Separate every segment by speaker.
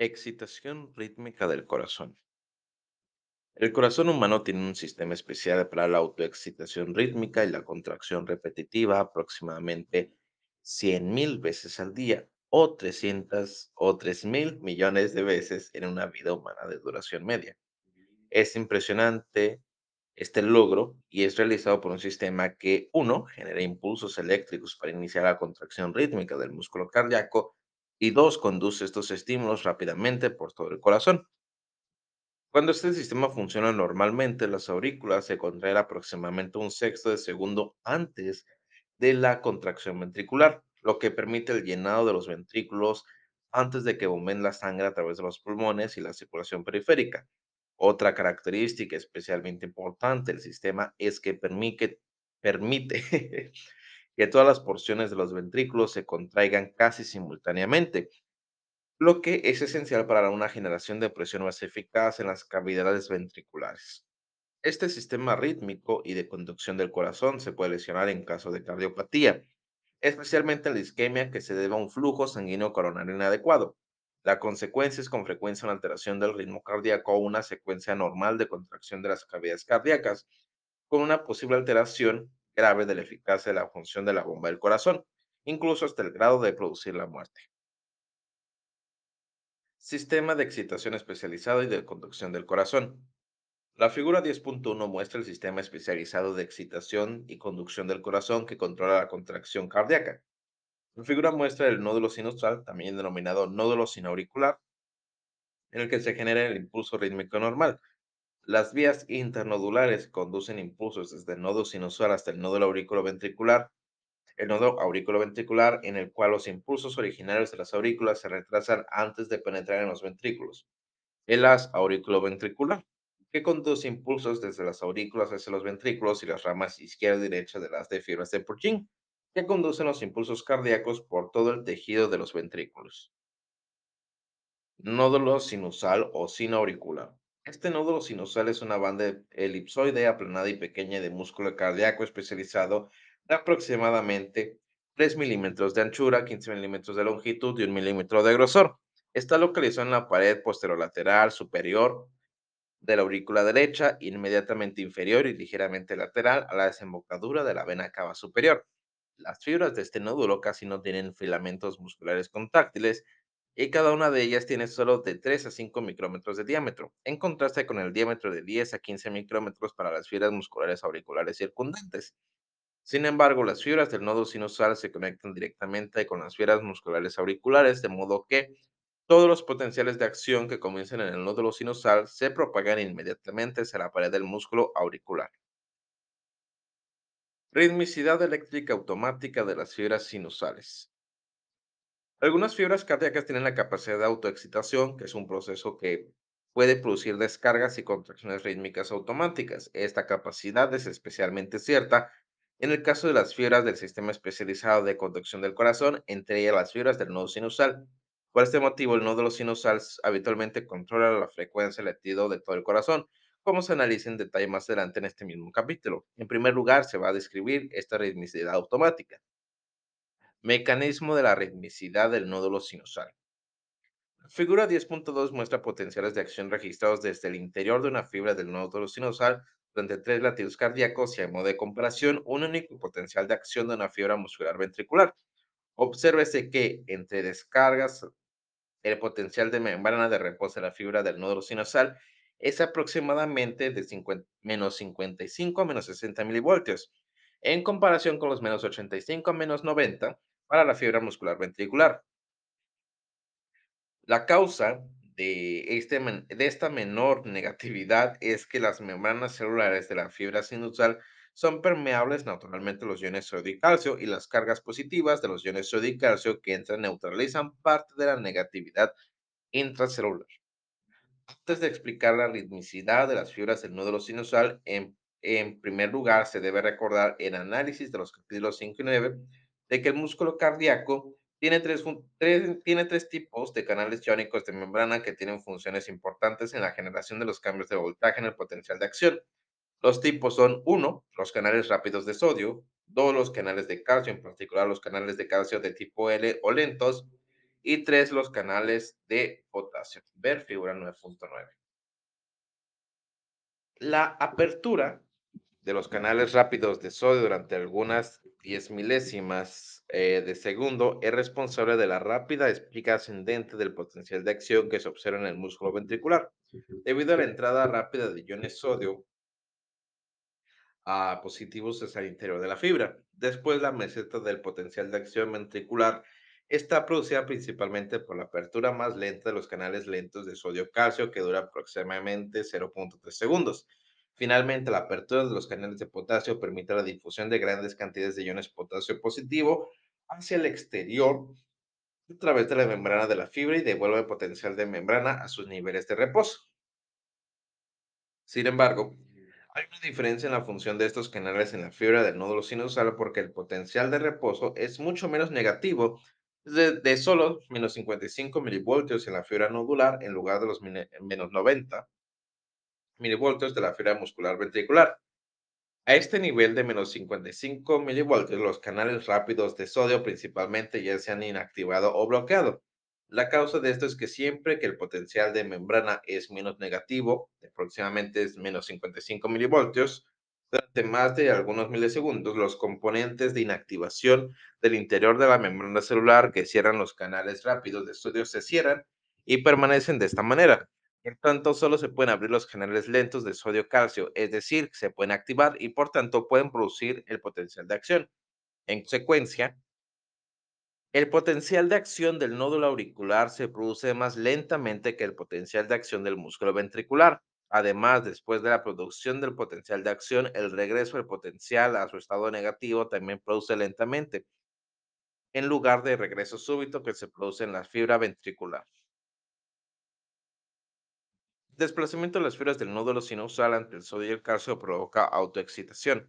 Speaker 1: Excitación rítmica del corazón. El corazón humano tiene un sistema especial para la autoexcitación rítmica y la contracción repetitiva aproximadamente 100.000 veces al día o 300 o 3.000 millones de veces en una vida humana de duración media. Es impresionante este logro y es realizado por un sistema que, uno, genera impulsos eléctricos para iniciar la contracción rítmica del músculo cardíaco y dos, conduce estos estímulos rápidamente por todo el corazón. Cuando este sistema funciona normalmente, las aurículas se contraen aproximadamente un sexto de segundo antes de la contracción ventricular, lo que permite el llenado de los ventrículos antes de que bombeen la sangre a través de los pulmones y la circulación periférica. Otra característica especialmente importante del sistema es que permite que todas las porciones de los ventrículos se contraigan casi simultáneamente, lo que es esencial para una generación de presión más eficaz en las cavidades ventriculares. Este sistema rítmico y de conducción del corazón se puede lesionar en caso de cardiopatía, especialmente en la isquemia que se debe a un flujo sanguíneo coronario inadecuado. La consecuencia es con frecuencia una alteración del ritmo cardíaco o una secuencia normal de contracción de las cavidades cardíacas, con una posible alteración grave de la eficacia de la función de la bomba del corazón, incluso hasta el grado de producir la muerte. Sistema de excitación especializado y de conducción del corazón. La figura 10.1 muestra el sistema especializado de excitación y conducción del corazón que controla la contracción cardíaca. La figura muestra el nódulo sinusal, también denominado nódulo sinauricular, en el que se genera el impulso rítmico normal. Las vías internodulares conducen impulsos desde el nódulo sinusal hasta el nódulo auriculoventricular el nodo auriculoventricular en el cual los impulsos originarios de las aurículas se retrasan antes de penetrar en los ventrículos. El haz auriculoventricular, que conduce impulsos desde las aurículas hacia los ventrículos y las ramas izquierda y derecha de las de fibras de Purkinje, que conducen los impulsos cardíacos por todo el tejido de los ventrículos. Nódulo sinusal o sinoauricular. Este nódulo sinusal es una banda elipsoide aplanada y pequeña de músculo cardíaco especializado de aproximadamente 3 milímetros de anchura, 15 milímetros de longitud y 1 milímetro de grosor. Está localizado en la pared posterolateral superior de la aurícula derecha, inmediatamente inferior y ligeramente lateral a la desembocadura de la vena cava superior. Las fibras de este nódulo casi no tienen filamentos musculares contráctiles y cada una de ellas tiene solo de 3 a 5 micrómetros de diámetro, en contraste con el diámetro de 10 a 15 micrómetros para las fibras musculares auriculares circundantes. Sin embargo, las fibras del nodo sinusal se conectan directamente con las fibras musculares auriculares, de modo que todos los potenciales de acción que comienzan en el nódulo sinusal se propagan inmediatamente hacia la pared del músculo auricular. Ritmicidad eléctrica automática de las fibras sinusales. Algunas fibras cardíacas tienen la capacidad de autoexcitación, que es un proceso que puede producir descargas y contracciones rítmicas automáticas. Esta capacidad es especialmente cierta en el caso de las fibras del sistema especializado de conducción del corazón, entre ellas las fibras del nodo sinusal. Por este motivo, el nódulo sinusal habitualmente controla la frecuencia de latido de todo el corazón, como se analiza en detalle más adelante en este mismo capítulo. En primer lugar, se va a describir esta ritmicidad automática. Mecanismo de la ritmicidad del nódulo sinusal. Figura 10.2 muestra potenciales de acción registrados desde el interior de una fibra del nódulo sinusal durante tres latidos cardíacos y a modo de comparación, un único potencial de acción de una fibra muscular ventricular. Obsérvese que entre descargas, el potencial de membrana de reposo de la fibra del nódulo sinusal es aproximadamente de 50, menos 55 a menos 60 milivoltios, en comparación con los menos 85 a menos 90 para la fibra muscular ventricular. La causa de, este, de esta menor negatividad es que las membranas celulares de la fibra sinusal son permeables naturalmente los iones sodio y calcio y las cargas positivas de los iones sodio y calcio que entran neutralizan parte de la negatividad intracelular. Antes de explicar la ritmicidad de las fibras del nódulo sinusal, en, en primer lugar se debe recordar el análisis de los capítulos 5 y 9 de que el músculo cardíaco tiene tres, tiene tres tipos de canales iónicos de membrana que tienen funciones importantes en la generación de los cambios de voltaje en el potencial de acción. Los tipos son, uno, los canales rápidos de sodio, dos, los canales de calcio, en particular los canales de calcio de tipo L o lentos, Y tres, los canales de potasio. Ver figura 9.9. La apertura de los canales rápidos de sodio durante algunas 10 milésimas eh, de segundo es responsable de la rápida espiga ascendente del potencial de acción que se observa en el músculo ventricular, debido a la entrada rápida de iones sodio a positivos hacia el interior de la fibra. Después, la meseta del potencial de acción ventricular está producida principalmente por la apertura más lenta de los canales lentos de sodio-calcio, que dura aproximadamente 0.3 segundos. Finalmente, la apertura de los canales de potasio permite la difusión de grandes cantidades de iones potasio positivo hacia el exterior a través de la membrana de la fibra y devuelve el potencial de membrana a sus niveles de reposo. Sin embargo, hay una diferencia en la función de estos canales en la fibra del nódulo sinusal porque el potencial de reposo es mucho menos negativo de, de solo menos 55 milivoltios en la fibra nodular en lugar de los menos 90 milivoltios de la fibra muscular ventricular. A este nivel de menos 55 milivoltios, los canales rápidos de sodio principalmente ya se han inactivado o bloqueado. La causa de esto es que siempre que el potencial de membrana es menos negativo, aproximadamente es menos 55 milivoltios, durante más de algunos milisegundos, los componentes de inactivación del interior de la membrana celular que cierran los canales rápidos de sodio se cierran y permanecen de esta manera. Por tanto, solo se pueden abrir los canales lentos de sodio-calcio, es decir, se pueden activar y por tanto pueden producir el potencial de acción. En consecuencia, el potencial de acción del nódulo auricular se produce más lentamente que el potencial de acción del músculo ventricular. Además, después de la producción del potencial de acción, el regreso del potencial a su estado negativo también produce lentamente, en lugar de regreso súbito que se produce en la fibra ventricular. Desplazamiento de las fibras del nódulo sinusal ante el sodio y el calcio provoca autoexcitación.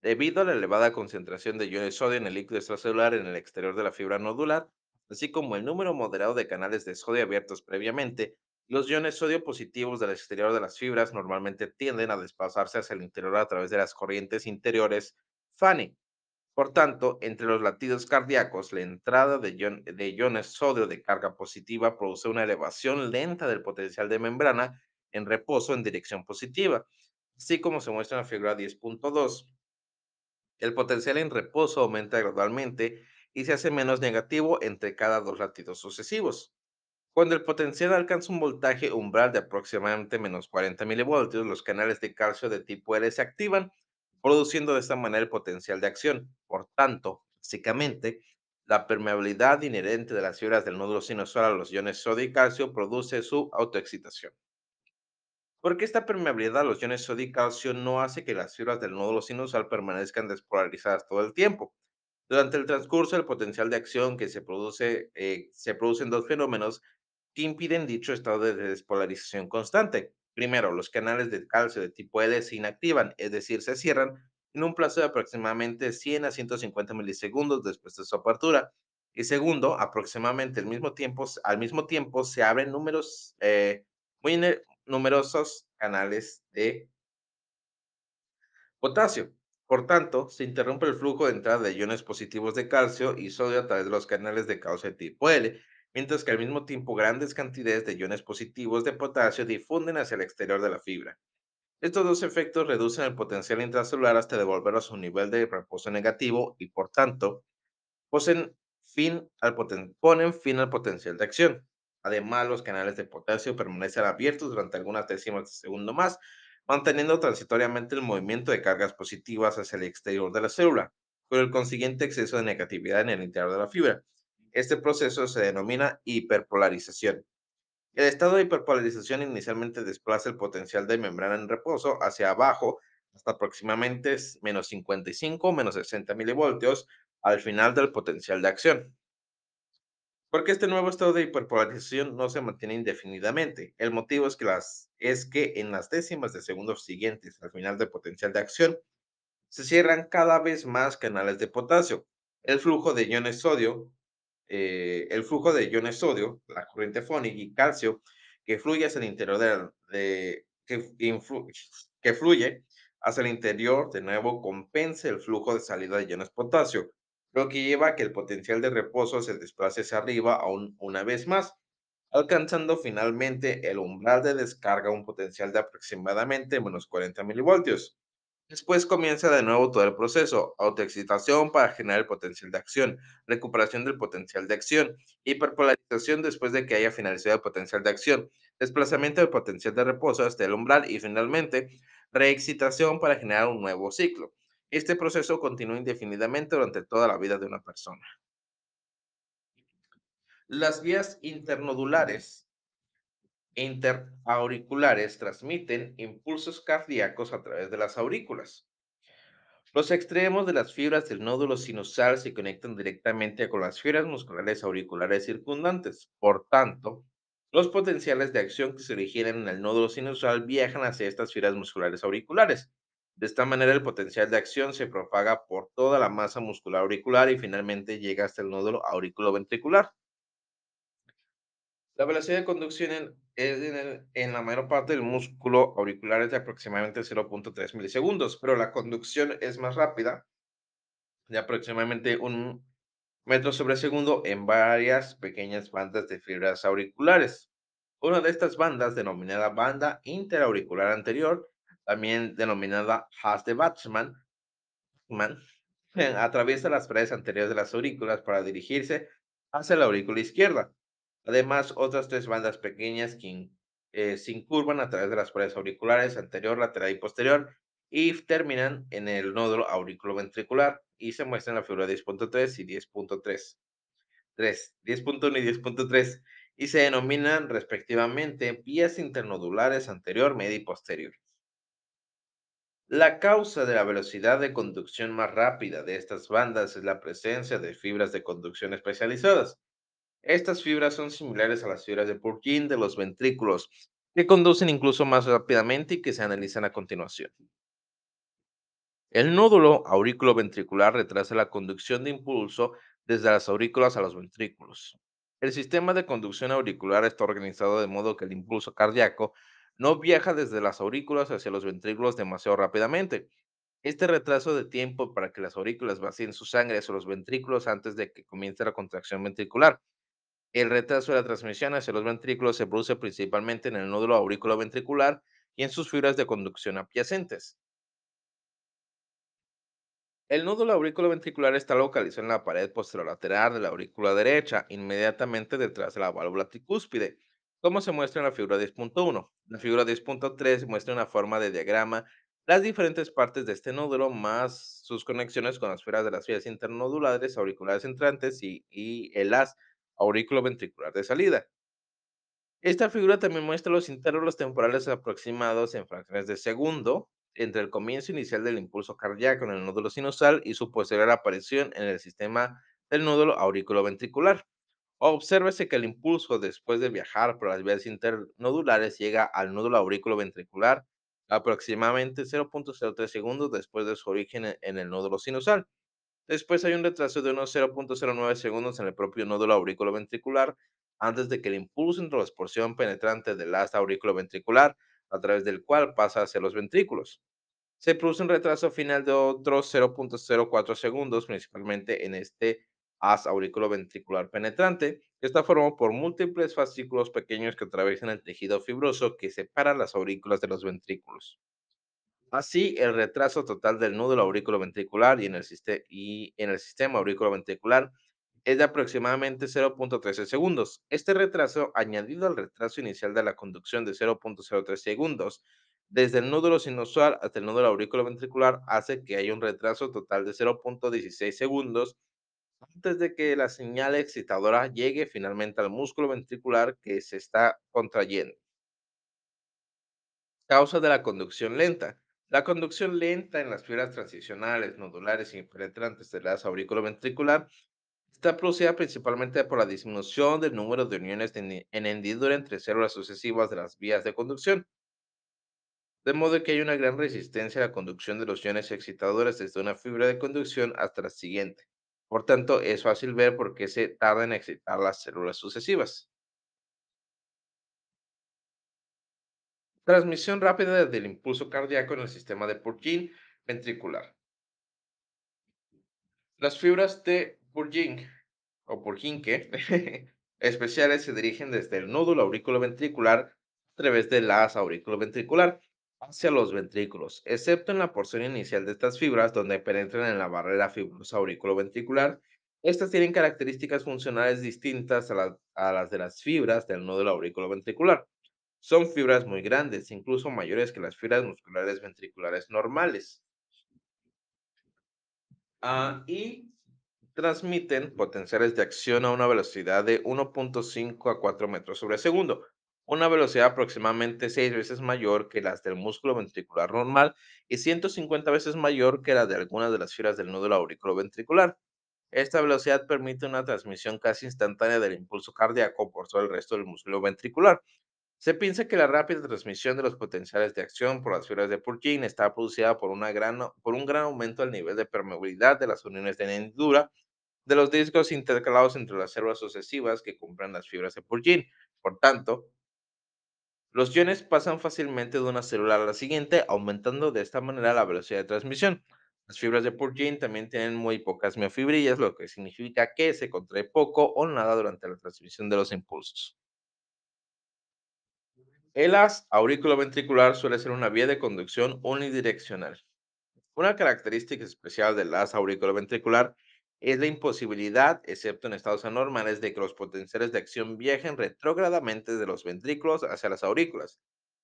Speaker 1: Debido a la elevada concentración de iones sodio en el líquido extracelular en el exterior de la fibra nodular, así como el número moderado de canales de sodio abiertos previamente, los iones sodio positivos del exterior de las fibras normalmente tienden a desplazarse hacia el interior a través de las corrientes interiores Fanny. Por tanto, entre los latidos cardíacos, la entrada de, ion- de iones sodio de carga positiva produce una elevación lenta del potencial de membrana en reposo en dirección positiva, así como se muestra en la figura 10.2. El potencial en reposo aumenta gradualmente y se hace menos negativo entre cada dos latidos sucesivos. Cuando el potencial alcanza un voltaje umbral de aproximadamente menos 40 milivoltios, los canales de calcio de tipo L se activan, produciendo de esta manera el potencial de acción. Por tanto, básicamente, la permeabilidad inherente de las fibras del nódulo sinusal a los iones sodio y calcio produce su autoexcitación. Porque esta permeabilidad a los iones sodio y calcio no hace que las fibras del nódulo sinusal permanezcan despolarizadas todo el tiempo. Durante el transcurso, el potencial de acción que se produce, eh, se producen dos fenómenos que impiden dicho estado de despolarización constante. Primero, los canales de calcio de tipo L se inactivan, es decir, se cierran en un plazo de aproximadamente 100 a 150 milisegundos después de su apertura. Y segundo, aproximadamente al mismo tiempo, se abren números, eh, muy numerosos canales de potasio. Por tanto, se interrumpe el flujo de entrada de iones positivos de calcio y sodio a través de los canales de calcio de tipo L, mientras que al mismo tiempo grandes cantidades de iones positivos de potasio difunden hacia el exterior de la fibra. Estos dos efectos reducen el potencial intracelular hasta devolverlo a su nivel de reposo negativo y, por tanto, ponen fin al potencial de acción. Además, los canales de potasio permanecen abiertos durante algunas décimas de segundo más, manteniendo transitoriamente el movimiento de cargas positivas hacia el exterior de la célula, con el consiguiente exceso de negatividad en el interior de la fibra. Este proceso se denomina hiperpolarización. El estado de hiperpolarización inicialmente desplaza el potencial de membrana en reposo hacia abajo hasta aproximadamente menos 55 o menos 60 milivoltios al final del potencial de acción. Porque este nuevo estado de hiperpolarización no se mantiene indefinidamente. El motivo es que, es que en las décimas de segundos siguientes al final del potencial de acción se cierran cada vez más canales de potasio. El flujo de iones sodio eh, el flujo de iones sodio, la corriente fónica y calcio que fluye hacia el interior de, que, fluye hacia el interior, de nuevo compensa el flujo de salida de iones potasio. lo que lleva a que el potencial de reposo se desplace hacia arriba aún una vez más, alcanzando finalmente el umbral de descarga, un potencial de aproximadamente menos 40 milivoltios. Después comienza de nuevo todo el proceso, autoexcitación para generar el potencial de acción, recuperación del potencial de acción, hiperpolarización después de que haya finalizado el potencial de acción, desplazamiento del potencial de reposo hasta el umbral y finalmente reexcitación para generar un nuevo ciclo. Este proceso continúa indefinidamente durante toda la vida de una persona. Las vías internodulares interauriculares transmiten impulsos cardíacos a través de las aurículas. Los extremos de las fibras del nódulo sinusal se conectan directamente con las fibras musculares auriculares circundantes. Por tanto, los potenciales de acción que se originan en el nódulo sinusal viajan hacia estas fibras musculares auriculares. De esta manera, el potencial de acción se propaga por toda la masa muscular auricular y finalmente llega hasta el nódulo auriculoventricular. La velocidad de conducción en, es en, la mayor parte del músculo auricular es de aproximadamente 0.3 milisegundos, pero la conducción es más rápida, de aproximadamente un metro sobre segundo en varias pequeñas bandas de fibras auriculares. Una de estas bandas, denominada banda interauricular anterior, también denominada haz de Batman, Man, atraviesa las paredes anteriores de las aurículas para dirigirse hacia la aurícula izquierda. Además, otras tres bandas pequeñas que eh, se incurvan a través de las paredes auriculares anterior, lateral y posterior y terminan en el nódulo auriculoventricular y se muestran en la figura 10.3 y 10.3. 3, 10.1 y 10.3 y se denominan respectivamente vías internodulares anterior, media y posterior. La causa de la velocidad de conducción más rápida de estas bandas es la presencia de fibras de conducción especializadas. Estas fibras son similares a las fibras de Purkinje de los ventrículos, que conducen incluso más rápidamente y que se analizan a continuación. El nódulo auriculoventricular retrasa la conducción de impulso desde las aurículas a los ventrículos. El sistema de conducción auricular está organizado de modo que el impulso cardíaco no viaja desde las aurículas hacia los ventrículos demasiado rápidamente. Este retraso de tiempo para que las aurículas vacíen su sangre hacia los ventrículos antes de que comience la contracción ventricular. El retraso de la transmisión hacia los ventrículos se produce principalmente en el nódulo auriculoventricular y en sus fibras de conducción adyacentes. El nódulo auriculoventricular está localizado en la pared posterolateral de la aurícula derecha, inmediatamente detrás de la válvula tricúspide, como se muestra en la figura 10.1. La figura 10.3 muestra una forma de diagrama las diferentes partes de este nódulo más sus conexiones con las fibras de las vías internodulares, auriculares entrantes y, y el haz auriculoventricular de salida. Esta figura también muestra los intervalos temporales aproximados en fracciones de segundo entre el comienzo inicial del impulso cardíaco en el nódulo sinusal y su posterior aparición en el sistema del nódulo auriculoventricular. Obsérvese que el impulso después de viajar por las vías internodulares llega al nódulo auriculoventricular aproximadamente 0.03 segundos después de su origen en en el nódulo sinusal. Después hay un retraso de unos 0.09 segundos en el propio nódulo auriculoventricular antes de que el impulso en transportación penetrante del asta auriculoventricular, a través del cual pasa hacia los ventrículos. Se produce un retraso final de otros 0.04 segundos, principalmente en este haz auriculoventricular penetrante, que está formado por múltiples fascículos pequeños que atraviesan el tejido fibroso que separa las aurículas de los ventrículos. Así, el retraso total del nódulo el, siste- y en el sistema auriculoventricular es de aproximadamente 0.13 segundos. Este retraso, añadido al retraso inicial de la conducción de 0.03 segundos, desde el nódulo sinusal hasta el nódulo auriculoventricular, hace que haya un retraso total de 0.16 segundos antes de que la señal excitadora llegue finalmente al músculo ventricular que se está contrayendo. Causa de la conducción lenta. La conducción lenta en las fibras transicionales, nodulares y penetrantes del haz auriculoventricular está producida principalmente por la disminución del número de uniones de ni- en hendidura entre células sucesivas de las vías de conducción, de modo que hay una gran resistencia a la conducción de los iones excitadores desde una fibra de conducción hasta la siguiente. Por tanto, es fácil ver por qué se tarda en excitar las células sucesivas. Transmisión rápida del impulso cardíaco en el sistema de Purkinje ventricular. Las fibras de Purkinje o Purkinje especiales se dirigen desde el nódulo auriculoventricular a través del haz auriculoventricular hacia los ventrículos, excepto en la porción inicial de estas fibras donde penetran en la barrera fibrosa auriculoventricular. Estas tienen características funcionales distintas a, a las de las fibras del nódulo auriculoventricular. Son fibras muy grandes, incluso mayores que las fibras musculares ventriculares normales. Ah, y transmiten potenciales de acción a una velocidad de 1.5 a 4 metros sobre segundo, una velocidad aproximadamente 6 veces mayor que las del músculo ventricular normal y 150 veces mayor que la de algunas de las fibras del nódulo auriculoventricular. Esta velocidad permite una transmisión casi instantánea del impulso cardíaco por todo el resto del músculo ventricular. Se piensa que la rápida transmisión de los potenciales de acción por las fibras de Purkinje está producida por, un gran aumento del nivel de permeabilidad de las uniones de hendidura de los discos intercalados entre las células sucesivas que compran las fibras de Purkinje. Por tanto, los iones pasan fácilmente de una célula a la siguiente, aumentando de esta manera la velocidad de transmisión. Las fibras de Purkinje también tienen muy pocas miofibrillas, lo que significa que se contrae poco o nada durante la transmisión de los impulsos. El haz auriculoventricular suele ser una vía de conducción unidireccional. Una característica especial del haz auriculoventricular es la imposibilidad, excepto en estados anormales, de que los potenciales de acción viajen retrógradamente de los ventrículos hacia las aurículas.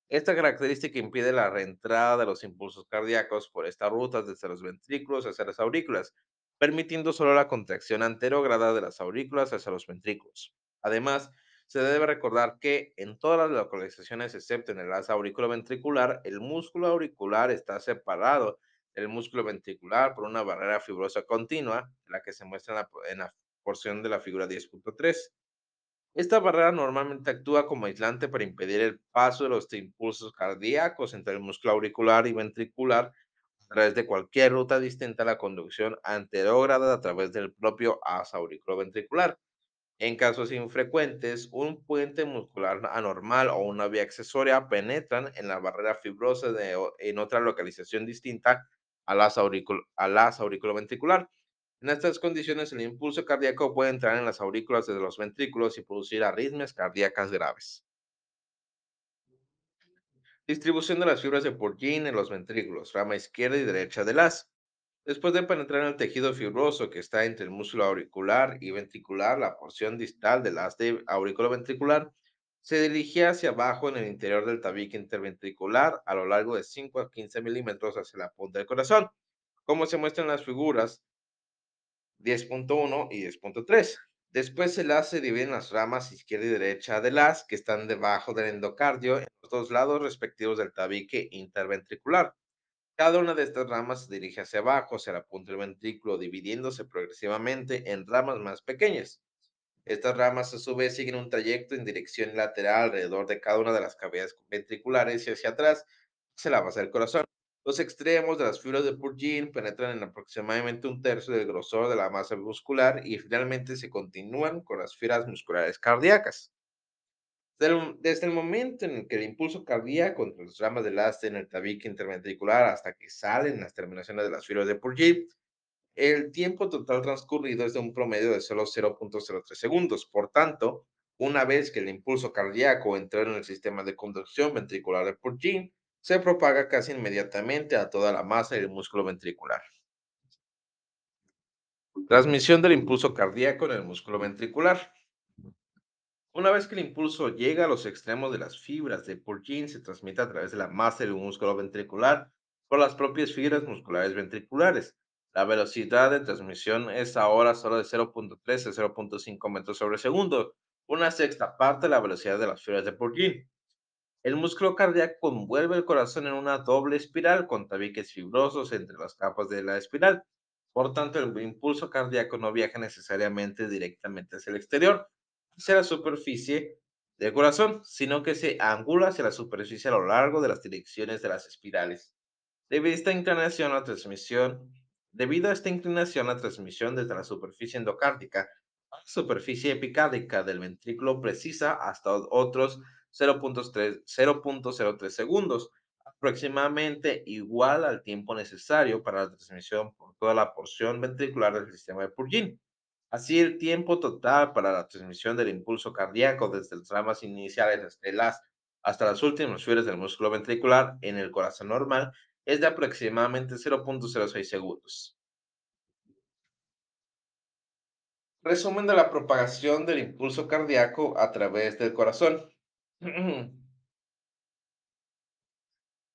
Speaker 1: Esta característica impide la reentrada de los impulsos cardíacos por estas rutas desde los ventrículos hacia las aurículas, permitiendo solo la contracción anterógrada de las aurículas hacia los ventrículos. Además, se debe recordar que en todas las localizaciones, excepto en el asa auriculoventricular, el músculo auricular está separado del músculo ventricular por una barrera fibrosa continua, la que se muestra en la, porción de la figura 10.3. Esta barrera normalmente actúa como aislante para impedir el paso de los impulsos cardíacos entre el músculo auricular y ventricular a través de cualquier ruta distinta a la conducción anterógrada a través del propio asa auriculoventricular. En casos infrecuentes, un puente muscular anormal o una vía accesoria penetran en la barrera fibrosa de, en otra localización distinta asa, auricul- al asa auriculoventricular. En estas condiciones, el impulso cardíaco puede entrar en las aurículas desde los ventrículos y producir arritmias cardíacas graves. Distribución de las fibras de Purkinje en los ventrículos, rama izquierda y derecha del haz. Después de penetrar en el tejido fibroso que está entre el músculo auricular y ventricular, la porción distal del haz de auriculoventricular se dirigía hacia abajo en el interior del tabique interventricular a lo largo de 5 a 15 milímetros hacia la punta del corazón, como se muestra en las figuras 10.1 y 10.3. Después el haz se divide en las ramas izquierda y derecha del haz que están debajo del endocardio en los dos lados respectivos del tabique interventricular. Cada una de estas ramas se dirige hacia abajo, hacia la punta del ventrículo, dividiéndose progresivamente en ramas más pequeñas. Estas ramas a su vez siguen un trayecto en dirección lateral alrededor de cada una de las cavidades ventriculares y hacia atrás, hacia la base del corazón. Los extremos de las fibras de Purkinje penetran en aproximadamente un tercio del grosor de la masa muscular y finalmente se continúan con las fibras musculares cardíacas. Desde el, momento en el que el impulso cardíaco entre las ramas del haste en el tabique interventricular hasta que salen las terminaciones de las fibras de Purkinje, el tiempo total transcurrido es de un promedio de solo 0.03 segundos. Por tanto, una vez que el impulso cardíaco entró en el sistema de conducción ventricular de Purkinje, se propaga casi inmediatamente a toda la masa del músculo ventricular. Transmisión del impulso cardíaco en el músculo ventricular. Una vez que el impulso llega a los extremos de las fibras de Purkinje, se transmite a través de la masa del músculo ventricular por las propias fibras musculares ventriculares. La velocidad de transmisión es ahora solo de 0.3 a 0.5 metros sobre segundo, una sexta parte de la velocidad de las fibras de Purkinje. El músculo cardíaco envuelve el corazón en una doble espiral con tabiques fibrosos entre las capas de la espiral. Por tanto, el impulso cardíaco no viaja necesariamente directamente hacia el exterior, hacia la superficie del corazón, sino que se angula hacia la superficie a lo largo de las direcciones de las espirales. Debido a esta inclinación, la transmisión, debido a esta inclinación, la transmisión desde la superficie endocárdica a la superficie epicárdica del ventrículo precisa hasta otros 0.3 0.03 segundos, aproximadamente igual al tiempo necesario para la transmisión por toda la porción ventricular del sistema de Purkinje. Así, el tiempo total para la transmisión del impulso cardíaco desde las ramas iniciales hasta las, hasta las últimas fibras del músculo ventricular en el corazón normal es de aproximadamente 0.06 segundos. Resumen de la propagación del impulso cardíaco a través del corazón.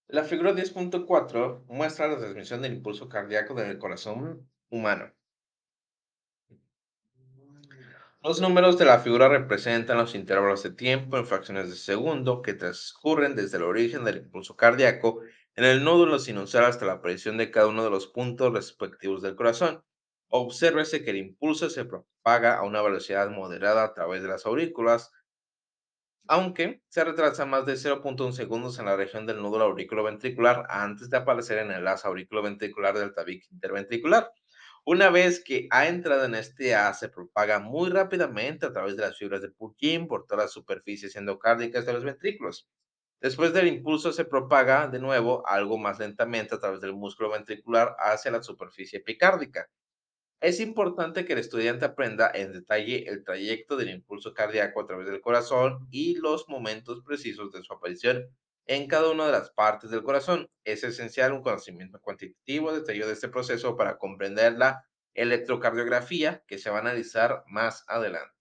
Speaker 1: La figura 10.4 muestra la transmisión del impulso cardíaco del corazón humano. Los números de la figura representan los intervalos de tiempo en fracciones de segundo que transcurren desde el origen del impulso cardíaco en el nódulo sinusal hasta la aparición de cada uno de los puntos respectivos del corazón. Obsérvese que el impulso se propaga a una velocidad moderada a través de las aurículas, aunque se retrasa más de 0.1 segundos en la región del nódulo auriculoventricular antes de aparecer en el lazo auriculoventricular del tabique interventricular. Una vez que ha entrado en este A, se propaga muy rápidamente a través de las fibras de Purkinje por todas las superficies endocárdicas de los ventrículos. Después del impulso se propaga de nuevo algo más lentamente a través del músculo ventricular hacia la superficie epicárdica. Es importante que el estudiante aprenda en detalle el trayecto del impulso cardíaco a través del corazón y los momentos precisos de su aparición en cada una de las partes del corazón. Es esencial un conocimiento cuantitativo detallado de este proceso para comprender la electrocardiografía que se va a analizar más adelante.